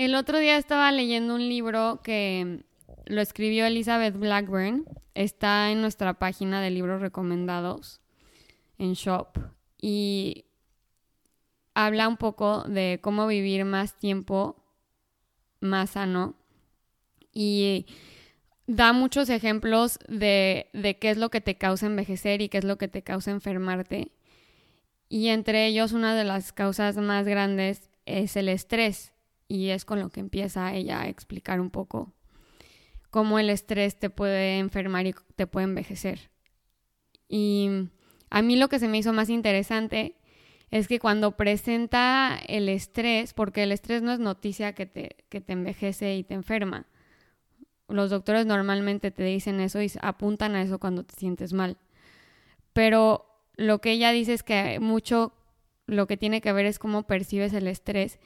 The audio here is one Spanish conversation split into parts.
El otro día estaba leyendo un libro que lo escribió Elizabeth Blackburn. Está en nuestra página de libros recomendados en Shop. Y habla un poco de cómo vivir más tiempo más sano. Y da muchos ejemplos de, de qué es lo que te causa envejecer y qué es lo que te causa enfermarte. Y entre ellos una de las causas más grandes es el estrés. Y es con lo que empieza ella a explicar un poco cómo el estrés te puede enfermar y te puede envejecer. Y a mí lo que se me hizo más interesante es que cuando presenta el estrés, porque el estrés no es noticia que te, que te envejece y te enferma, los doctores normalmente te dicen eso y apuntan a eso cuando te sientes mal. Pero lo que ella dice es que mucho lo que tiene que ver es cómo percibes el estrés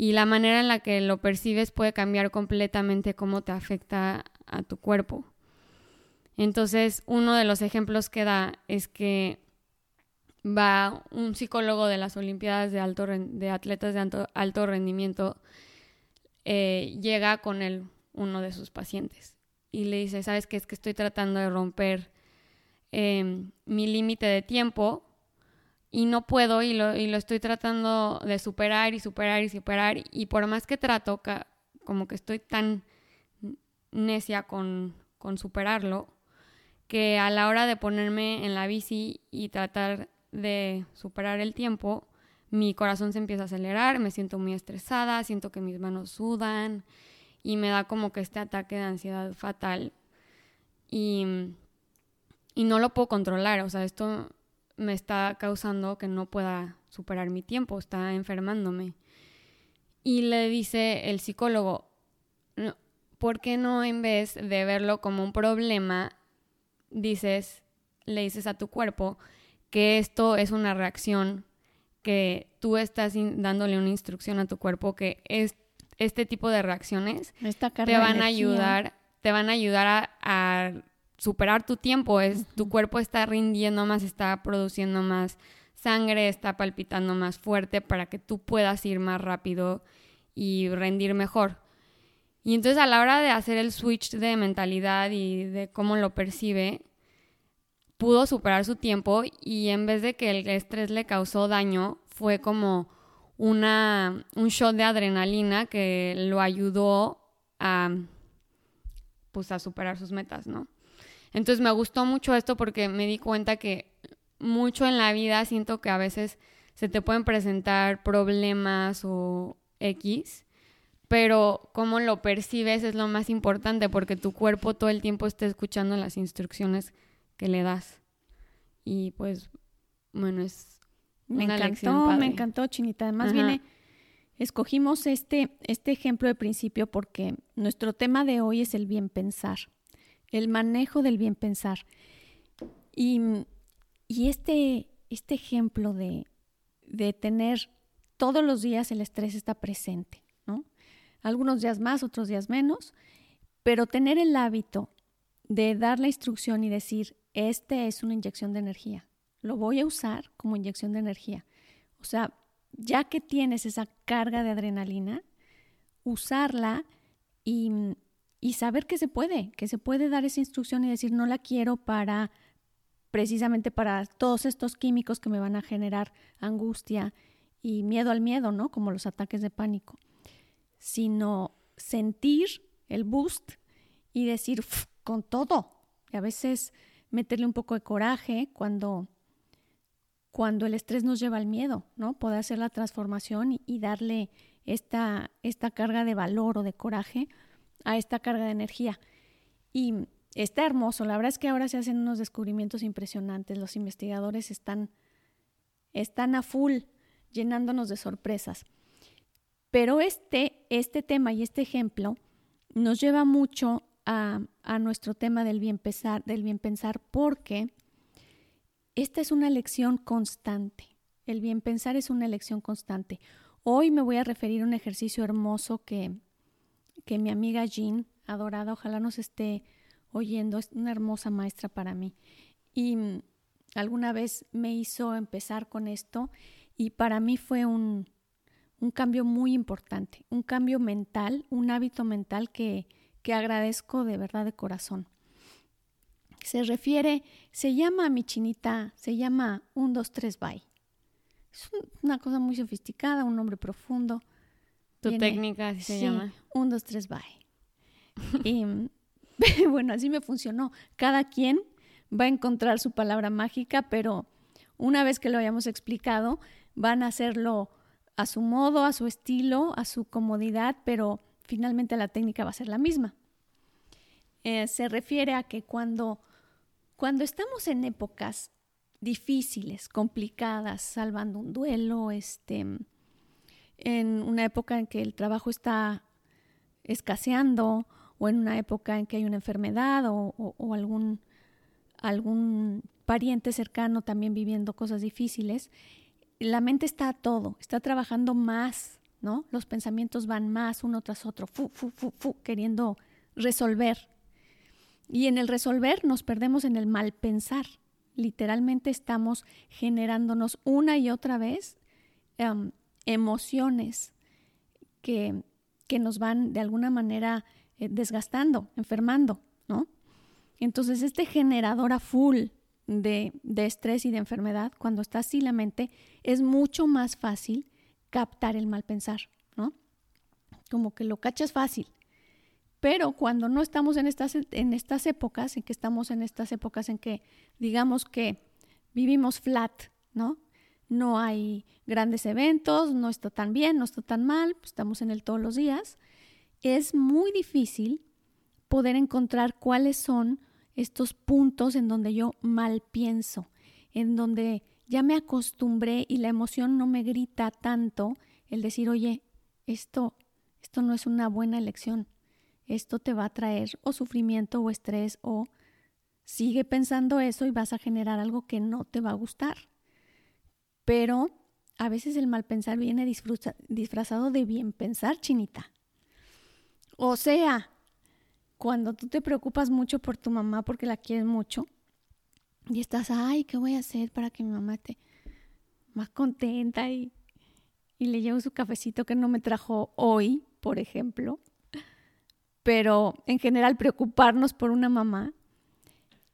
y la manera en la que lo percibes puede cambiar completamente cómo te afecta a tu cuerpo. Entonces, uno de los ejemplos que da es que va un psicólogo de las Olimpiadas de, alto, de atletas de alto, rendimiento, eh, llega con uno de sus pacientes, y le dice, ¿sabes qué? Es que estoy tratando de romper em, mi límite de tiempo y no puedo y lo, y lo estoy tratando de superar y superar y superar y por más que trato, como que estoy tan necia con, con superarlo, que a la hora de ponerme en la bici y tratar de superar el tiempo, mi corazón se empieza a acelerar, me siento muy estresada, siento que mis manos sudan y me da como que este ataque de ansiedad fatal y, y no lo puedo controlar, o sea, esto me está causando que no pueda superar mi tiempo, está enfermándome. Y le dice el psicólogo, ¿por qué no en vez de verlo como un problema, dices, le dices a tu cuerpo, que esto es una reacción, que tú estás dándole una instrucción a tu cuerpo, que es, este tipo de reacciones te van a ayudar, te van a ayudar a, superar tu tiempo, es, tu cuerpo está rindiendo más, está produciendo más sangre, está palpitando más fuerte para que tú puedas ir más rápido y rendir mejor. Y entonces a la hora de hacer el switch de mentalidad y de cómo lo percibe, pudo superar su tiempo y en vez de que el estrés le causó daño, fue como una, un shot de adrenalina que lo ayudó a, pues, a superar sus metas, ¿no? Entonces me gustó mucho esto porque me di cuenta que mucho en la vida siento que a veces se te pueden presentar problemas o X, pero cómo lo percibes es lo más importante porque tu cuerpo todo el tiempo está escuchando las instrucciones que le das. Y pues, bueno, es me encantó, me encantó, Chinita. Además viene, escogimos este, este ejemplo de principio porque nuestro tema de hoy es el bien pensar, el manejo del bien pensar. Y, y este, este ejemplo de, de tener todos los días el estrés está presente, ¿no? Algunos días más, otros días menos, pero tener el hábito de dar la instrucción y decir, este es una inyección de energía. Lo voy a usar como inyección de energía. O sea, ya que tienes esa carga de adrenalina, usarla y, y saber que se puede, que se puede dar esa instrucción y decir, no la quiero para precisamente para todos estos químicos que me van a generar angustia y miedo al miedo, ¿no? Como los ataques de pánico, sino sentir el boost y decir con todo. Y a veces meterle un poco de coraje cuando, cuando el estrés nos lleva al miedo, ¿no? Poder hacer la transformación y, darle esta, esta carga de valor o de coraje a esta carga de energía. Y está hermoso, la verdad es que ahora se hacen unos descubrimientos impresionantes, los investigadores están, están a full llenándonos de sorpresas. Pero este, este tema y este ejemplo nos lleva mucho a, nuestro tema del bien, pensar, del bien pensar porque esta es una elección constante. El bien pensar es una elección constante. Hoy me voy a referir a un ejercicio hermoso que, que mi amiga Jean, adorada, ojalá nos esté oyendo, es una hermosa maestra para mí. Y mm, alguna vez me hizo empezar con esto y para mí fue un, un cambio muy importante, un cambio mental, un hábito mental que, que agradezco de verdad de corazón. Se refiere, se llama mi chinita, se llama 1, 2, 3, bye. Es una cosa muy sofisticada, un nombre profundo. Tu técnica así se llama. 1, 2, 3, bye. y bueno, así me funcionó. Cada quien va a encontrar su palabra mágica, pero una vez que lo hayamos explicado, van a hacerlo a su modo, a su estilo, a su comodidad, pero finalmente la técnica va a ser la misma. Eh, se refiere a que cuando, cuando estamos en épocas difíciles, complicadas, salvando un duelo, este, en una época en que el trabajo está escaseando o en una época en que hay una enfermedad o, algún, algún pariente cercano también viviendo cosas difíciles, la mente está a todo, está trabajando más, ¿no? Los pensamientos van más uno tras otro, fu, fu, fu, fu, queriendo resolver. Y en el resolver nos perdemos en el mal pensar. Literalmente estamos generándonos una y otra vez em, emociones que, que nos van de alguna manera eh, desgastando, enfermando, ¿no? Entonces, este generador a full de, de, estrés y de enfermedad, cuando está así la mente, es mucho más fácil captar el mal pensar, ¿no? Como que lo cachas fácil. Pero cuando no estamos en estas, en estas épocas, en que estamos en estas épocas en que digamos que vivimos flat, ¿no? No hay grandes eventos, no está tan bien, no está tan mal, pues estamos en él todos los días es muy difícil poder encontrar cuáles son estos puntos en donde yo mal pienso, en donde ya me acostumbré y la emoción no me grita tanto el decir, oye, esto, esto no es una buena elección, esto te va a traer o sufrimiento o estrés o sigue pensando eso y vas a generar algo que no te va a gustar. Pero a veces el mal pensar viene disfrazado de bien pensar, chinita. O sea, cuando tú te preocupas mucho por tu mamá porque la quieres mucho y estás, ay, ¿qué voy a hacer para que mi mamá esté más contenta y, y le llevo su cafecito que no me trajo hoy, por ejemplo? Pero en general preocuparnos por una mamá,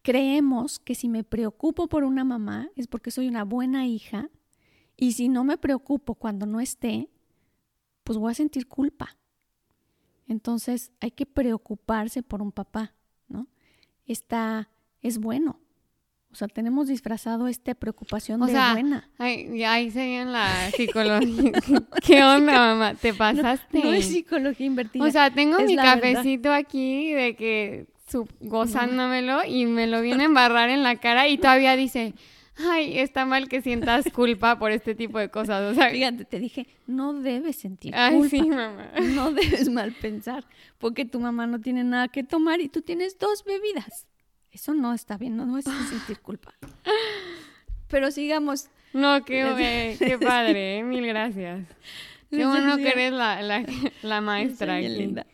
creemos que si me preocupo por una mamá es porque soy una buena hija y si no me preocupo cuando no esté, pues voy a sentir culpa. Entonces hay que preocuparse por un papá, ¿no? Está, es bueno. O sea, tenemos disfrazado esta preocupación de buena. Ay, ahí en la psicología. ¿Qué onda, mamá? ¿Te pasaste? No, es psicología invertida. O sea, tengo mi cafecito aquí de que gozándomelo y me lo viene a embarrar en la cara y todavía dice, ay, está mal que sientas culpa por este tipo de cosas. O sea, fíjate, te dije, no debes sentir culpa. sí, mamá. No debes mal pensar, porque tu mamá no tiene nada que tomar y tú tienes dos bebidas. Eso no está bien, no, no es sentir culpa. Pero sigamos. No, qué, qué padre, ¿eh? mil gracias. Qué bueno que eres la, la, la maestra aquí. Linda.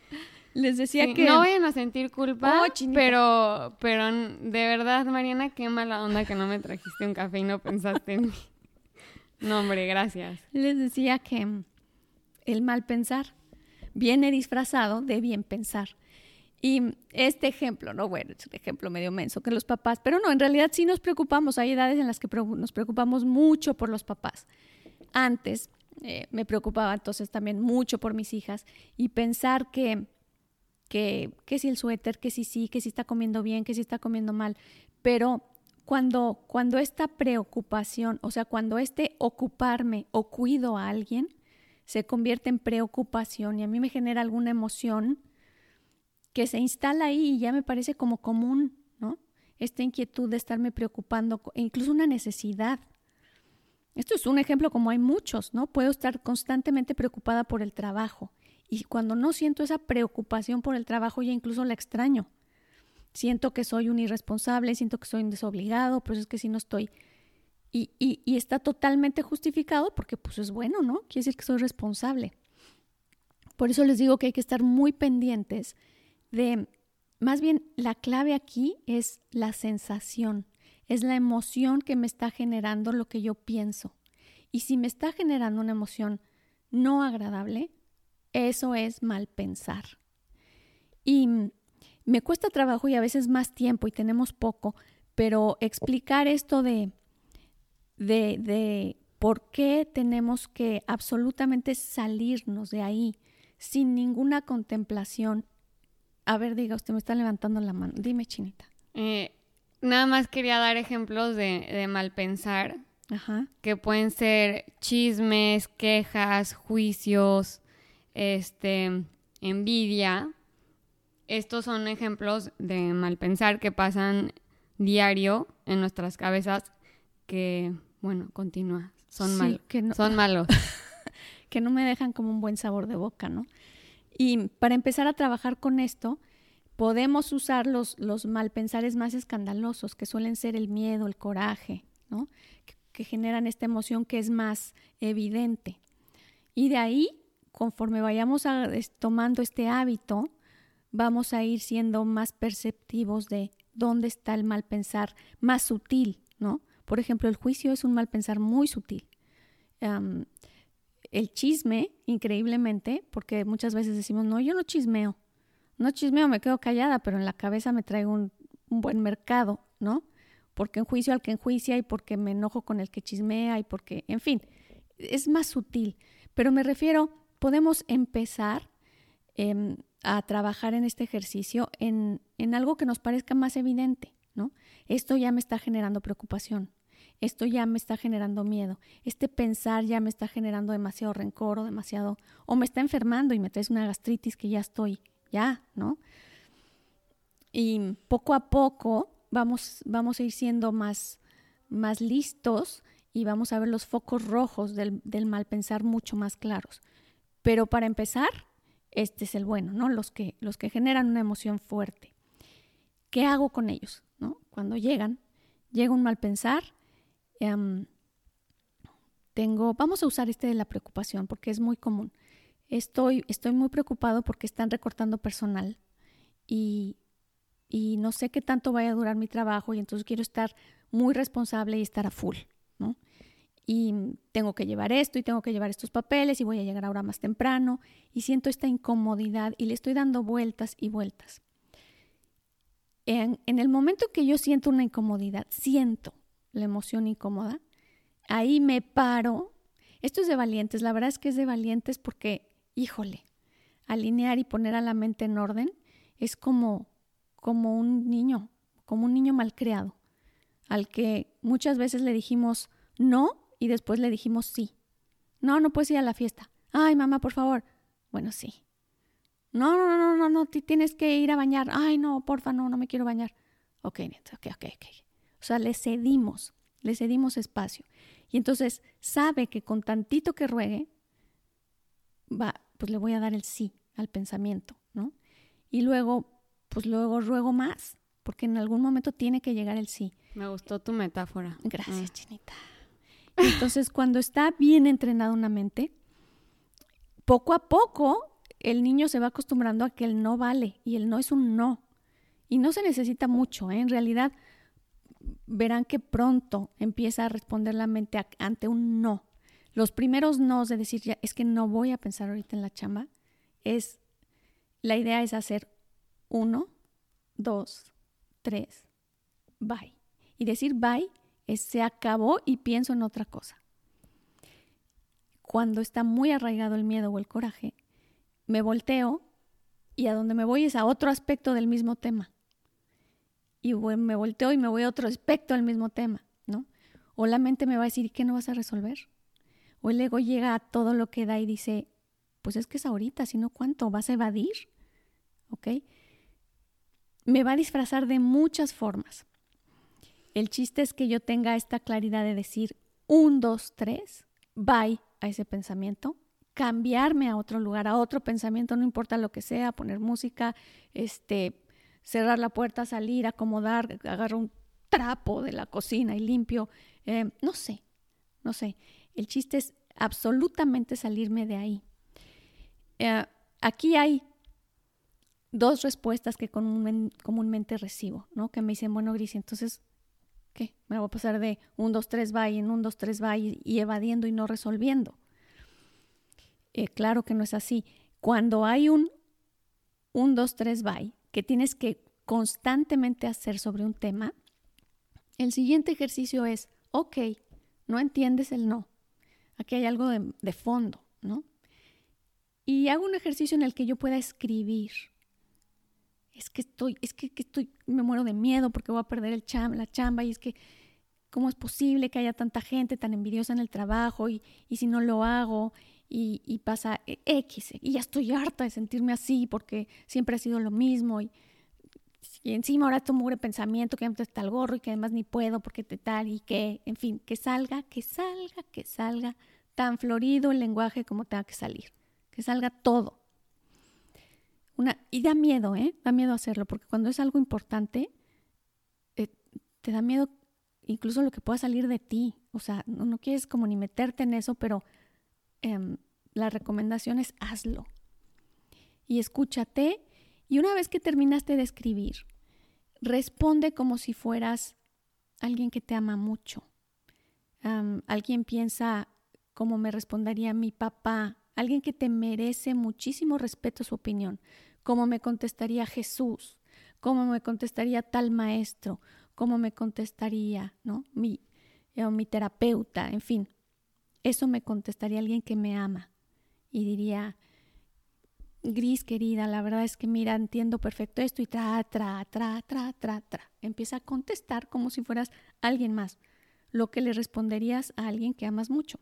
Les decía que... No vayan a sentir culpa, oh, pero, pero de verdad, Mariana, qué mala onda que no me trajiste un café y no pensaste en mí. No, hombre, gracias. Les decía que el mal pensar viene disfrazado de bien pensar. Y este ejemplo, no, bueno, es un ejemplo medio menso, que los papás, pero no, en realidad sí nos preocupamos, hay edades en las que nos preocupamos mucho por los papás. Antes eh, me preocupaba entonces también mucho por mis hijas y pensar que que, si el suéter, que si sí, que si está comiendo bien, que si está comiendo mal. Pero cuando, cuando esta preocupación, o sea, cuando este ocuparme o cuido a alguien, se convierte en preocupación y a mí me genera alguna emoción que se instala ahí y ya me parece como común, ¿no? Esta inquietud de estarme preocupando, e incluso una necesidad. Esto es un ejemplo como hay muchos, ¿no? Puedo estar constantemente preocupada por el trabajo y cuando no siento esa preocupación por el trabajo, ya incluso la extraño. Siento que soy un irresponsable, siento que soy un desobligado, pues es que si no estoy. Y, y, está totalmente justificado porque pues es bueno, ¿no? Quiere decir que soy responsable. Por eso les digo que hay que estar muy pendientes de, más bien la clave aquí es la sensación, es la emoción que me está generando lo que yo pienso. Y si me está generando una emoción no agradable, eso es mal pensar. Y me cuesta trabajo y a veces más tiempo y tenemos poco, pero explicar esto de, de, de por qué tenemos que absolutamente salirnos de ahí sin ninguna contemplación. A ver, diga, usted me está levantando la mano. Dime, Chinita. Eh, nada más quería dar ejemplos de, de mal pensar, que pueden ser chismes, quejas, juicios, este, envidia. Estos son ejemplos de mal pensar que pasan diario en nuestras cabezas que, bueno, continúa. Son, malos. son malos. que no me dejan como un buen sabor de boca, ¿no? Y para empezar a trabajar con esto, podemos usar los, los malpensares más escandalosos, que suelen ser el miedo, el coraje, ¿no? Que, que generan esta emoción que es más evidente. Y de ahí, conforme vayamos a, tomando este hábito, vamos a ir siendo más perceptivos de dónde está el mal pensar más sutil, ¿no? Por ejemplo, el juicio es un mal pensar muy sutil. el chisme, increíblemente, porque muchas veces decimos, no, yo no chismeo, no chismeo, me quedo callada, pero en la cabeza me traigo un, un buen mercado, ¿no? Porque enjuicio al que enjuicia y porque me enojo con el que chismea y porque, en fin, es más sutil. Pero me refiero, podemos empezar eh, a trabajar en este ejercicio en, en algo que nos parezca más evidente, ¿no? Esto ya me está generando preocupación, esto ya me está generando miedo, este pensar ya me está generando demasiado rencor o demasiado, o me está enfermando y me traes una gastritis que ya estoy, ya, ¿no? Y poco a poco vamos, vamos a ir siendo más, más listos y vamos a ver los focos rojos del, del mal pensar mucho más claros. Pero para empezar, este es el bueno, ¿no? Los que, los que generan una emoción fuerte. ¿Qué hago con ellos? ¿no? Cuando llegan, llega un mal pensar, em, tengo, vamos a usar este de la preocupación porque es muy común. Estoy, estoy muy preocupado porque están recortando personal y, y no sé qué tanto vaya a durar mi trabajo y entonces quiero estar muy responsable y estar a full, ¿no? Y tengo que llevar esto y tengo que llevar estos papeles y voy a llegar ahora más temprano y siento esta incomodidad y le estoy dando vueltas y vueltas. En, el momento que yo siento una incomodidad, siento la emoción incómoda, ahí me paro. Esto es de valientes, la verdad es que es de valientes porque, híjole, alinear y poner a la mente en orden es como, como un niño, como un niño malcriado, al que muchas veces le dijimos no y después le dijimos sí. No, no puedes ir a la fiesta. Ay, mamá, por favor. Bueno, sí. No, no, no, no, no, tienes que ir a bañar. Ay, no, porfa, no, no me quiero bañar. Ok, ok, ok, ok. O sea, le cedimos, le cedimos espacio. Y entonces sabe que con tantito que ruegue, va, pues le voy a dar el sí al pensamiento, ¿no? Y luego, pues luego ruego más, porque en algún momento tiene que llegar el sí. Me gustó tu metáfora. Gracias, ah. Chinita. Entonces, cuando está bien entrenada una mente, poco a poco el niño se va acostumbrando a que el no vale y el no es un no. Y no se necesita mucho, ¿eh? en realidad verán que pronto empieza a responder la mente ante un no. Los primeros no de decir, ya, es que no voy a pensar ahorita en la chamba, es, la idea es hacer uno, dos, tres, bye. Y decir bye se acabó y pienso en otra cosa. Cuando está muy arraigado el miedo o el coraje, me volteo y a donde me voy es a otro aspecto del mismo tema. Y me volteo y me voy a otro aspecto del mismo tema, ¿no? O la mente me va a decir, ¿y qué no vas a resolver? O el ego llega a todo lo que da y dice, pues es que es ahorita, si no, ¿cuánto? ¿Vas a evadir? Me va a disfrazar de muchas formas. El chiste es que yo tenga esta claridad de decir un, dos, tres, bye a ese pensamiento, cambiarme a otro lugar, a otro pensamiento, no importa lo que sea, poner música, este, cerrar la puerta, salir, acomodar, agarrar un trapo de la cocina y limpio, eh, no sé, no sé. El chiste es absolutamente salirme de ahí. Eh, aquí hay dos respuestas que comúnmente recibo, ¿no? Que me dicen, bueno, Gris, entonces ¿Qué? Me voy a pasar de un, dos, tres, va en un, dos, tres, va y, evadiendo y no resolviendo. Eh, claro que no es así. Cuando hay un 1, 2, 3, bye, que tienes que constantemente hacer sobre un tema, el siguiente ejercicio es, ok, no entiendes el no. Aquí hay algo de, fondo, ¿no? Y hago un ejercicio en el que yo pueda escribir. Es que estoy, es que, estoy, me muero de miedo porque voy a perder el la chamba y es que, ¿cómo es posible que haya tanta gente tan envidiosa en el trabajo y, y si no lo hago? Y, y, pasa X, y ya estoy harta de sentirme así porque siempre ha sido lo mismo y, y encima ahora tomo un pensamiento que antes está el gorro y que además ni puedo porque te tal y que, en fin, que salga, que salga, que salga tan florido el lenguaje como tenga que salir, que salga todo. Y da miedo, ¿eh? Da miedo hacerlo, porque cuando es algo importante, eh, te da miedo incluso lo que pueda salir de ti. O sea, no, quieres como ni meterte en eso, pero em, la recomendación es hazlo. Y escúchate y una vez que terminaste de escribir, responde como si fueras alguien que te ama mucho. alguien piensa como me respondería mi papá, alguien que te merece muchísimo respeto su opinión, como me contestaría Jesús, como me contestaría tal maestro, como me contestaría, ¿no? Mi, eh, mi terapeuta, en fin. Eso me contestaría alguien que me ama y diría, Gris, querida, la verdad es que mira, entiendo perfecto esto y tra, tra, tra, tra, tra, tra. Empieza a contestar como si fueras alguien más, lo que le responderías a alguien que amas mucho.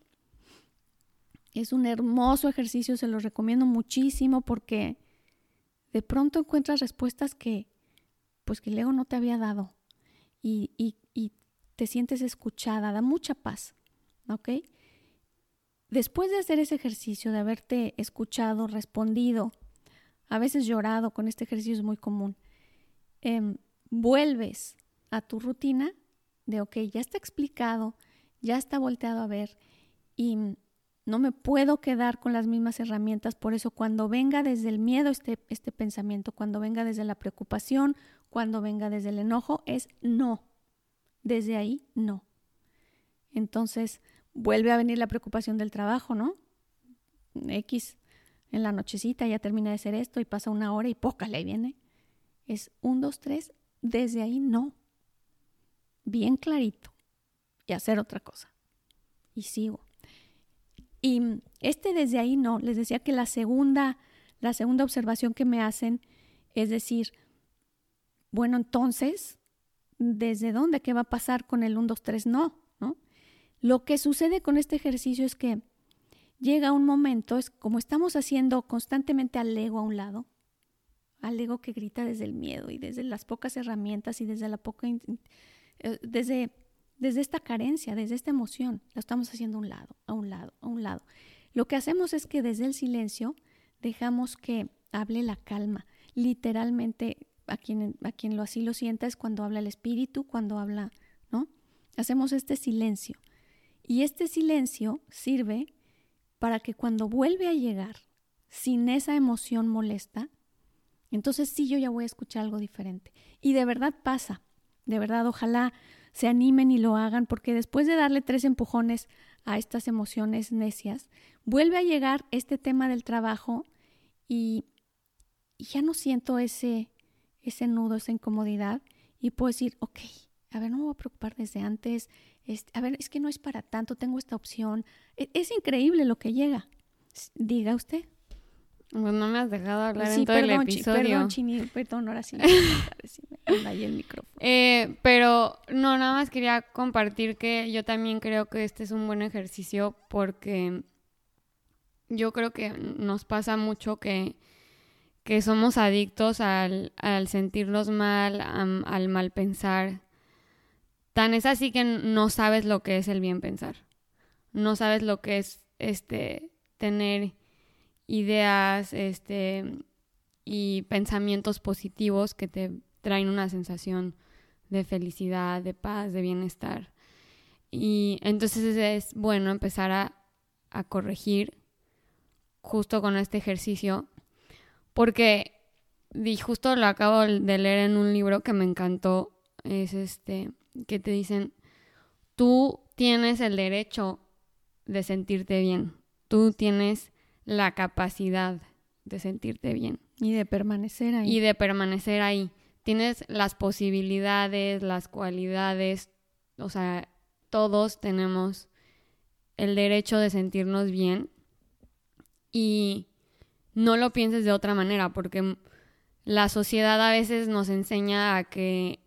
Es un hermoso ejercicio, se lo recomiendo muchísimo porque de pronto encuentras respuestas que, pues que el no te había dado y, y, y te sientes escuchada, da mucha paz, ¿ok? Después de hacer ese ejercicio, de haberte escuchado, respondido, a veces llorado, con este ejercicio es muy común, em, vuelves a tu rutina de, ok, ya está explicado, ya está volteado a ver y no me puedo quedar con las mismas herramientas, por eso cuando venga desde el miedo este, este pensamiento, cuando venga desde la preocupación, cuando venga desde el enojo, es no. Desde ahí, no. Entonces, vuelve a venir la preocupación del trabajo, ¿no? X en la nochecita ya termina de hacer esto y pasa una hora y poca le viene. Es un, dos, tres, desde ahí no. Bien clarito. Y hacer otra cosa. Y sigo. Y este desde ahí no. Les decía que la segunda, la segunda observación que me hacen es decir, bueno, entonces, ¿desde dónde? ¿Qué va a pasar con el 1, 2, 3? No. Lo que sucede con este ejercicio es que llega un momento, es como estamos haciendo constantemente al ego a un lado, al ego que grita desde el miedo y desde las pocas herramientas y desde la poca eh, desde desde esta carencia, desde esta emoción, lo estamos haciendo a un lado, a un lado, a un lado. Lo que hacemos es que desde el silencio dejamos que hable la calma. Literalmente, a quien, a quien lo así lo sienta es cuando habla el espíritu, cuando habla, ¿no? Hacemos este silencio. Y este silencio sirve para que cuando vuelve a llegar sin esa emoción molesta, entonces sí yo ya voy a escuchar algo diferente. Y de verdad pasa, de verdad ojalá se animen y lo hagan, porque después de darle tres empujones a estas emociones necias, vuelve a llegar este tema del trabajo y, ya no siento ese, ese nudo, esa incomodidad y puedo decir, ok, a ver, no me voy a preocupar desde antes, a ver, es que no es para tanto, tengo esta opción. E, es, increíble lo que llega. Diga usted. Pues no me has dejado hablar en todo el episodio. perdón, Chini, perdón, ahora sí. ahí el micrófono. Eh, pero no, nada más quería compartir que yo también creo que este es un buen ejercicio porque yo creo que nos pasa mucho que, que somos adictos al, al sentirnos mal, al mal pensar Tan es así que no sabes lo que es el bien pensar. No sabes lo que es este tener ideas este y pensamientos positivos que te traen una sensación de felicidad, de paz, de bienestar. Y entonces es bueno empezar a, a corregir justo con este ejercicio, porque justo lo acabo de leer en un libro que me encantó, es este que te dicen, tú tienes el derecho de sentirte bien, tú tienes la capacidad de sentirte bien. Y de permanecer ahí. Y de permanecer ahí. Tienes las posibilidades, las cualidades, o sea, todos tenemos el derecho de sentirnos bien y no lo pienses de otra manera, porque la sociedad a veces nos enseña a que,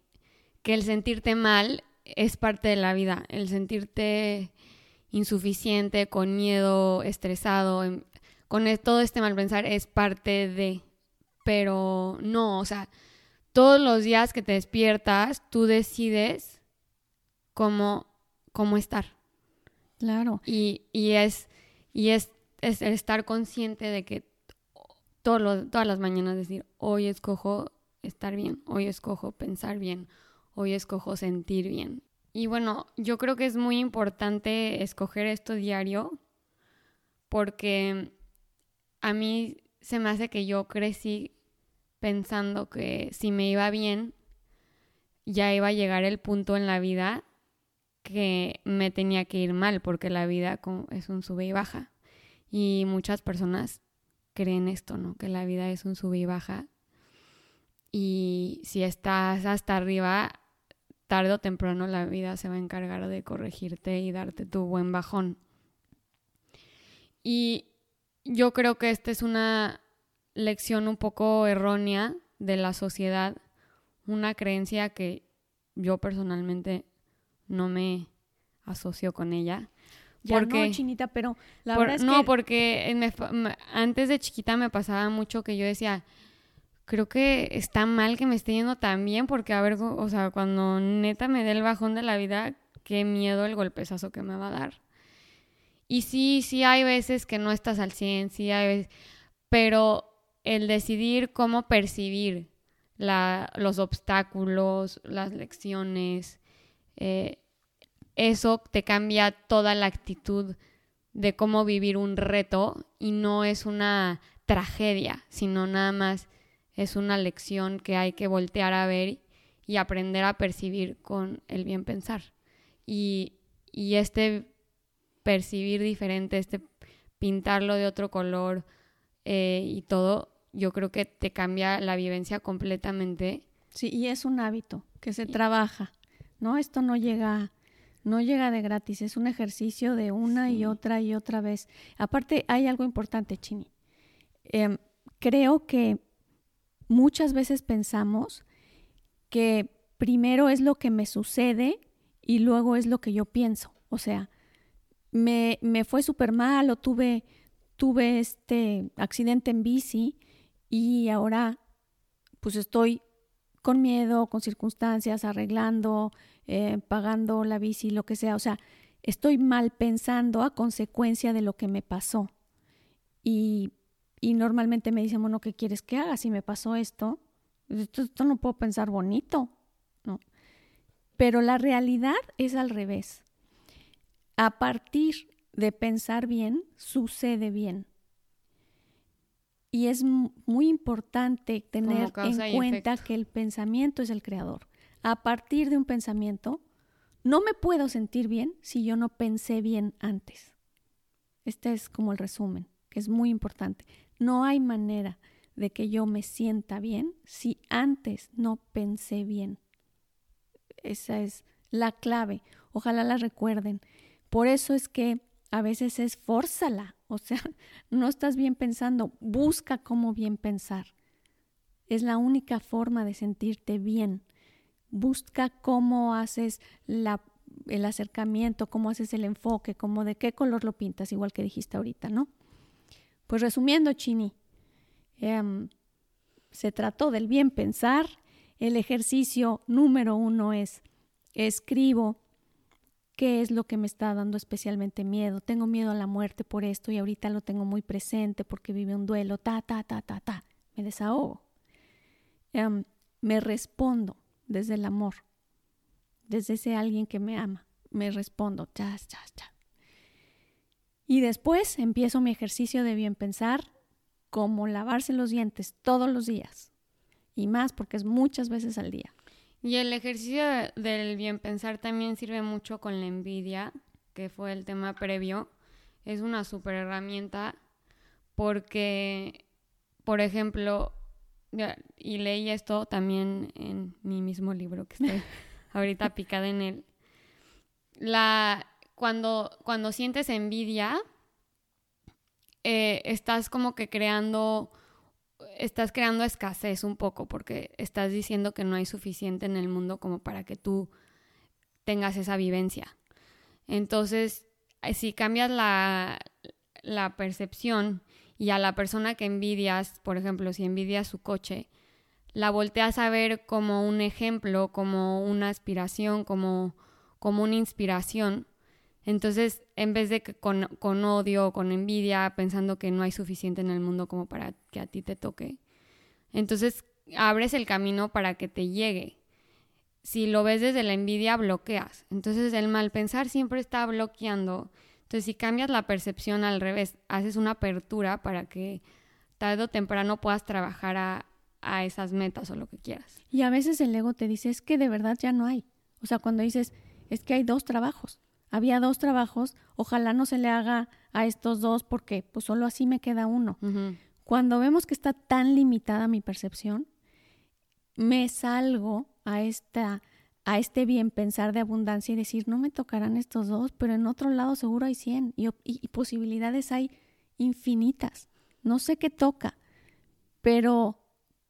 que el sentirte mal es parte de la vida, el sentirte insuficiente, con miedo, estresado, em, con e, todo este mal pensar es parte de, pero no, o sea, todos los días que te despiertas, tú decides cómo, cómo estar. Claro. Y, y es, y es, es estar consciente de que todas las mañanas decir, hoy escojo estar bien, hoy escojo pensar bien, hoy escojo sentir bien. Y bueno, yo creo que es muy importante escoger esto diario porque a mí se me hace que yo crecí pensando que si me iba bien, ya iba a llegar el punto en la vida que me tenía que ir mal, porque la vida es un sube y baja. Y muchas personas creen esto, ¿no? Que la vida es un sube y baja. Y si estás hasta arriba, tarde o temprano la vida se va a encargar de corregirte y darte tu buen bajón. Y yo creo que esta es una lección un poco errónea de la sociedad, una creencia que yo personalmente no me asocio con ella. Ya porque, no, chinita, pero la verdad es no, porque antes de chiquita me pasaba mucho que yo decía, creo que está mal que me esté yendo tan bien porque a ver, o sea, cuando neta me dé el bajón de la vida, qué miedo el golpezazo que me va a dar. Y sí, sí hay veces que no estás al 100, sí hay veces, pero el decidir cómo percibir la, los obstáculos, las lecciones, eh, eso te cambia toda la actitud de cómo vivir un reto y no es una tragedia, sino nada más es una lección que hay que voltear a ver y aprender a percibir con el bien pensar. Y, este percibir diferente, este pintarlo de otro color eh, y todo, yo creo que te cambia la vivencia completamente. Sí, y es un hábito que se trabaja, ¿no? Esto no llega, no llega de gratis, es un ejercicio de una y otra y otra vez. Aparte, hay algo importante, Chini. Em, creo que muchas veces pensamos que primero es lo que me sucede y luego es lo que yo pienso. O sea, me, me fue súper mal o tuve, tuve este accidente en bici y ahora pues estoy con miedo, con circunstancias, arreglando, eh, pagando la bici, lo que sea. O sea, estoy mal pensando a consecuencia de lo que me pasó. Y y normalmente me dicen, bueno, ¿qué quieres que haga si me pasó esto? Esto, no puedo pensar bonito, ¿no? Pero la realidad es al revés. A partir de pensar bien, sucede bien. Y es muy importante tener en cuenta que el pensamiento es el creador. A partir de un pensamiento, no me puedo sentir bien si yo no pensé bien antes. Este es como el resumen, que es muy importante. No hay manera de que yo me sienta bien si antes no pensé bien. Esa es la clave. Ojalá la recuerden. Por eso es que a veces es fórzala. O sea, no estás bien pensando, busca cómo bien pensar. Es la única forma de sentirte bien. Busca cómo haces el acercamiento, cómo haces el enfoque, cómo de qué color lo pintas, igual que dijiste ahorita, ¿no? Pues resumiendo, Chini, em, se trató del bien pensar. El ejercicio número uno es escribo qué es lo que me está dando especialmente miedo. Tengo miedo a la muerte por esto y ahorita lo tengo muy presente porque vive un duelo. Ta, ta, ta, ta, ta. Me desahogo. Em, me respondo desde el amor, desde ese alguien que me ama. Me respondo. Ya, ya, ya. Y después empiezo mi ejercicio de bien pensar, como lavarse los dientes todos los días. Y más porque es muchas veces al día. Y el ejercicio del bien pensar también sirve mucho con la envidia, que fue el tema previo. Es una super herramienta porque, por ejemplo, y leí esto también en mi mismo libro que estoy ahorita picada en él. La, cuando, cuando sientes envidia, eh, estás como que creando, estás creando escasez un poco porque estás diciendo que no hay suficiente en el mundo como para que tú tengas esa vivencia. Entonces, eh, si cambias la, la percepción y a la persona que envidias, por ejemplo, si envidias su coche, la volteas a ver como un ejemplo, como una aspiración, como, como una inspiración. Entonces, en vez de que con, con odio con envidia, pensando que no hay suficiente en el mundo como para que a ti te toque, entonces abres el camino para que te llegue. Si lo ves desde la envidia, bloqueas. Entonces, el mal pensar siempre está bloqueando entonces, si cambias la percepción al revés, haces una apertura para que tarde o temprano puedas trabajar a, esas metas o lo que quieras. Y a veces el ego te dice, es que de verdad ya no hay. O sea, cuando dices, es que hay dos trabajos. Había dos trabajos, ojalá no se le haga a estos dos porque pues solo así me queda uno. Cuando vemos que está tan limitada mi percepción, me salgo a esta a este bien pensar de abundancia y decir, no me tocarán estos dos, pero en otro lado seguro hay 100 y, posibilidades hay infinitas. No sé qué toca, pero,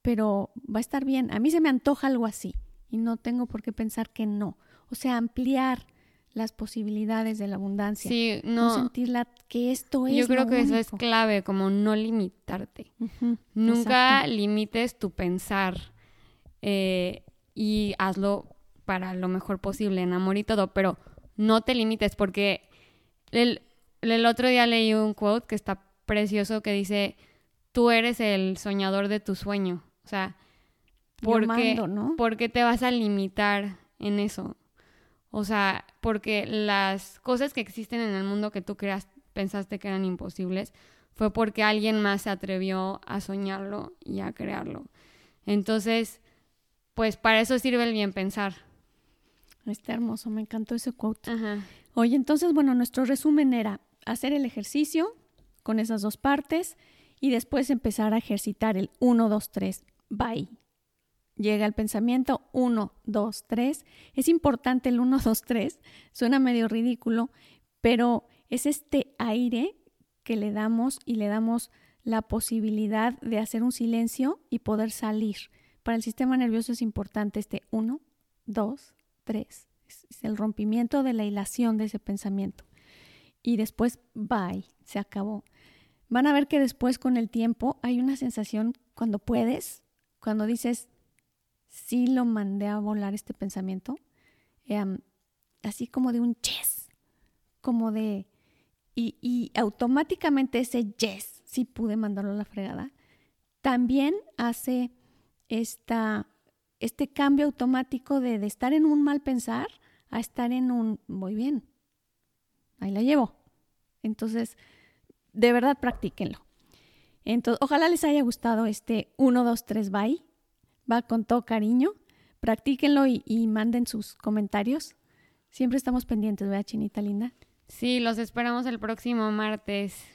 pero va a estar bien. A mí se me antoja algo así y no tengo por qué pensar que no. O sea, ampliar las posibilidades de la abundancia. Sí, no, sentir que esto es. Yo creo que eso es clave, como no limitarte. Nunca limites tu pensar eh, y hazlo para lo mejor posible en amor y todo, pero no te limites porque el, el otro día leí un quote que está precioso que dice, tú eres el soñador de tu sueño. O sea, ¿por, qué, ¿no? ¿por qué te vas a limitar en eso? O sea, porque las cosas que existen en el mundo que tú creas, pensaste que eran imposibles, fue porque alguien más se atrevió a soñarlo y a crearlo. Entonces, pues para eso sirve el bien pensar. Está hermoso, me encantó ese quote. Oye, entonces, bueno, nuestro resumen era hacer el ejercicio con esas dos partes y después empezar a ejercitar el 1, 2, 3, bye. Llega el pensamiento 1, 2, 3. Es importante el 1, 2, 3. Suena medio ridículo, pero es este aire que le damos y le damos la posibilidad de hacer un silencio y poder salir. Para el sistema nervioso es importante este 1, 2, tres. Es, el rompimiento de la hilación de ese pensamiento. Y después, bye, se acabó. Van a ver que después con el tiempo hay una sensación cuando puedes, cuando dices, sí lo mandé a volar este pensamiento, em, así como de un yes, como de, y, automáticamente ese yes, sí pude mandarlo a la fregada, también hace esta este cambio automático de, estar en un mal pensar a estar en un muy bien. Ahí la llevo. Entonces, de verdad, practíquenlo. Entonces, ojalá les haya gustado este 1, 2, 3, bye. Va con todo cariño. Practíquenlo y, y manden sus comentarios. Siempre estamos pendientes, ¿verdad, Chinita Linda? Sí, los esperamos el próximo martes.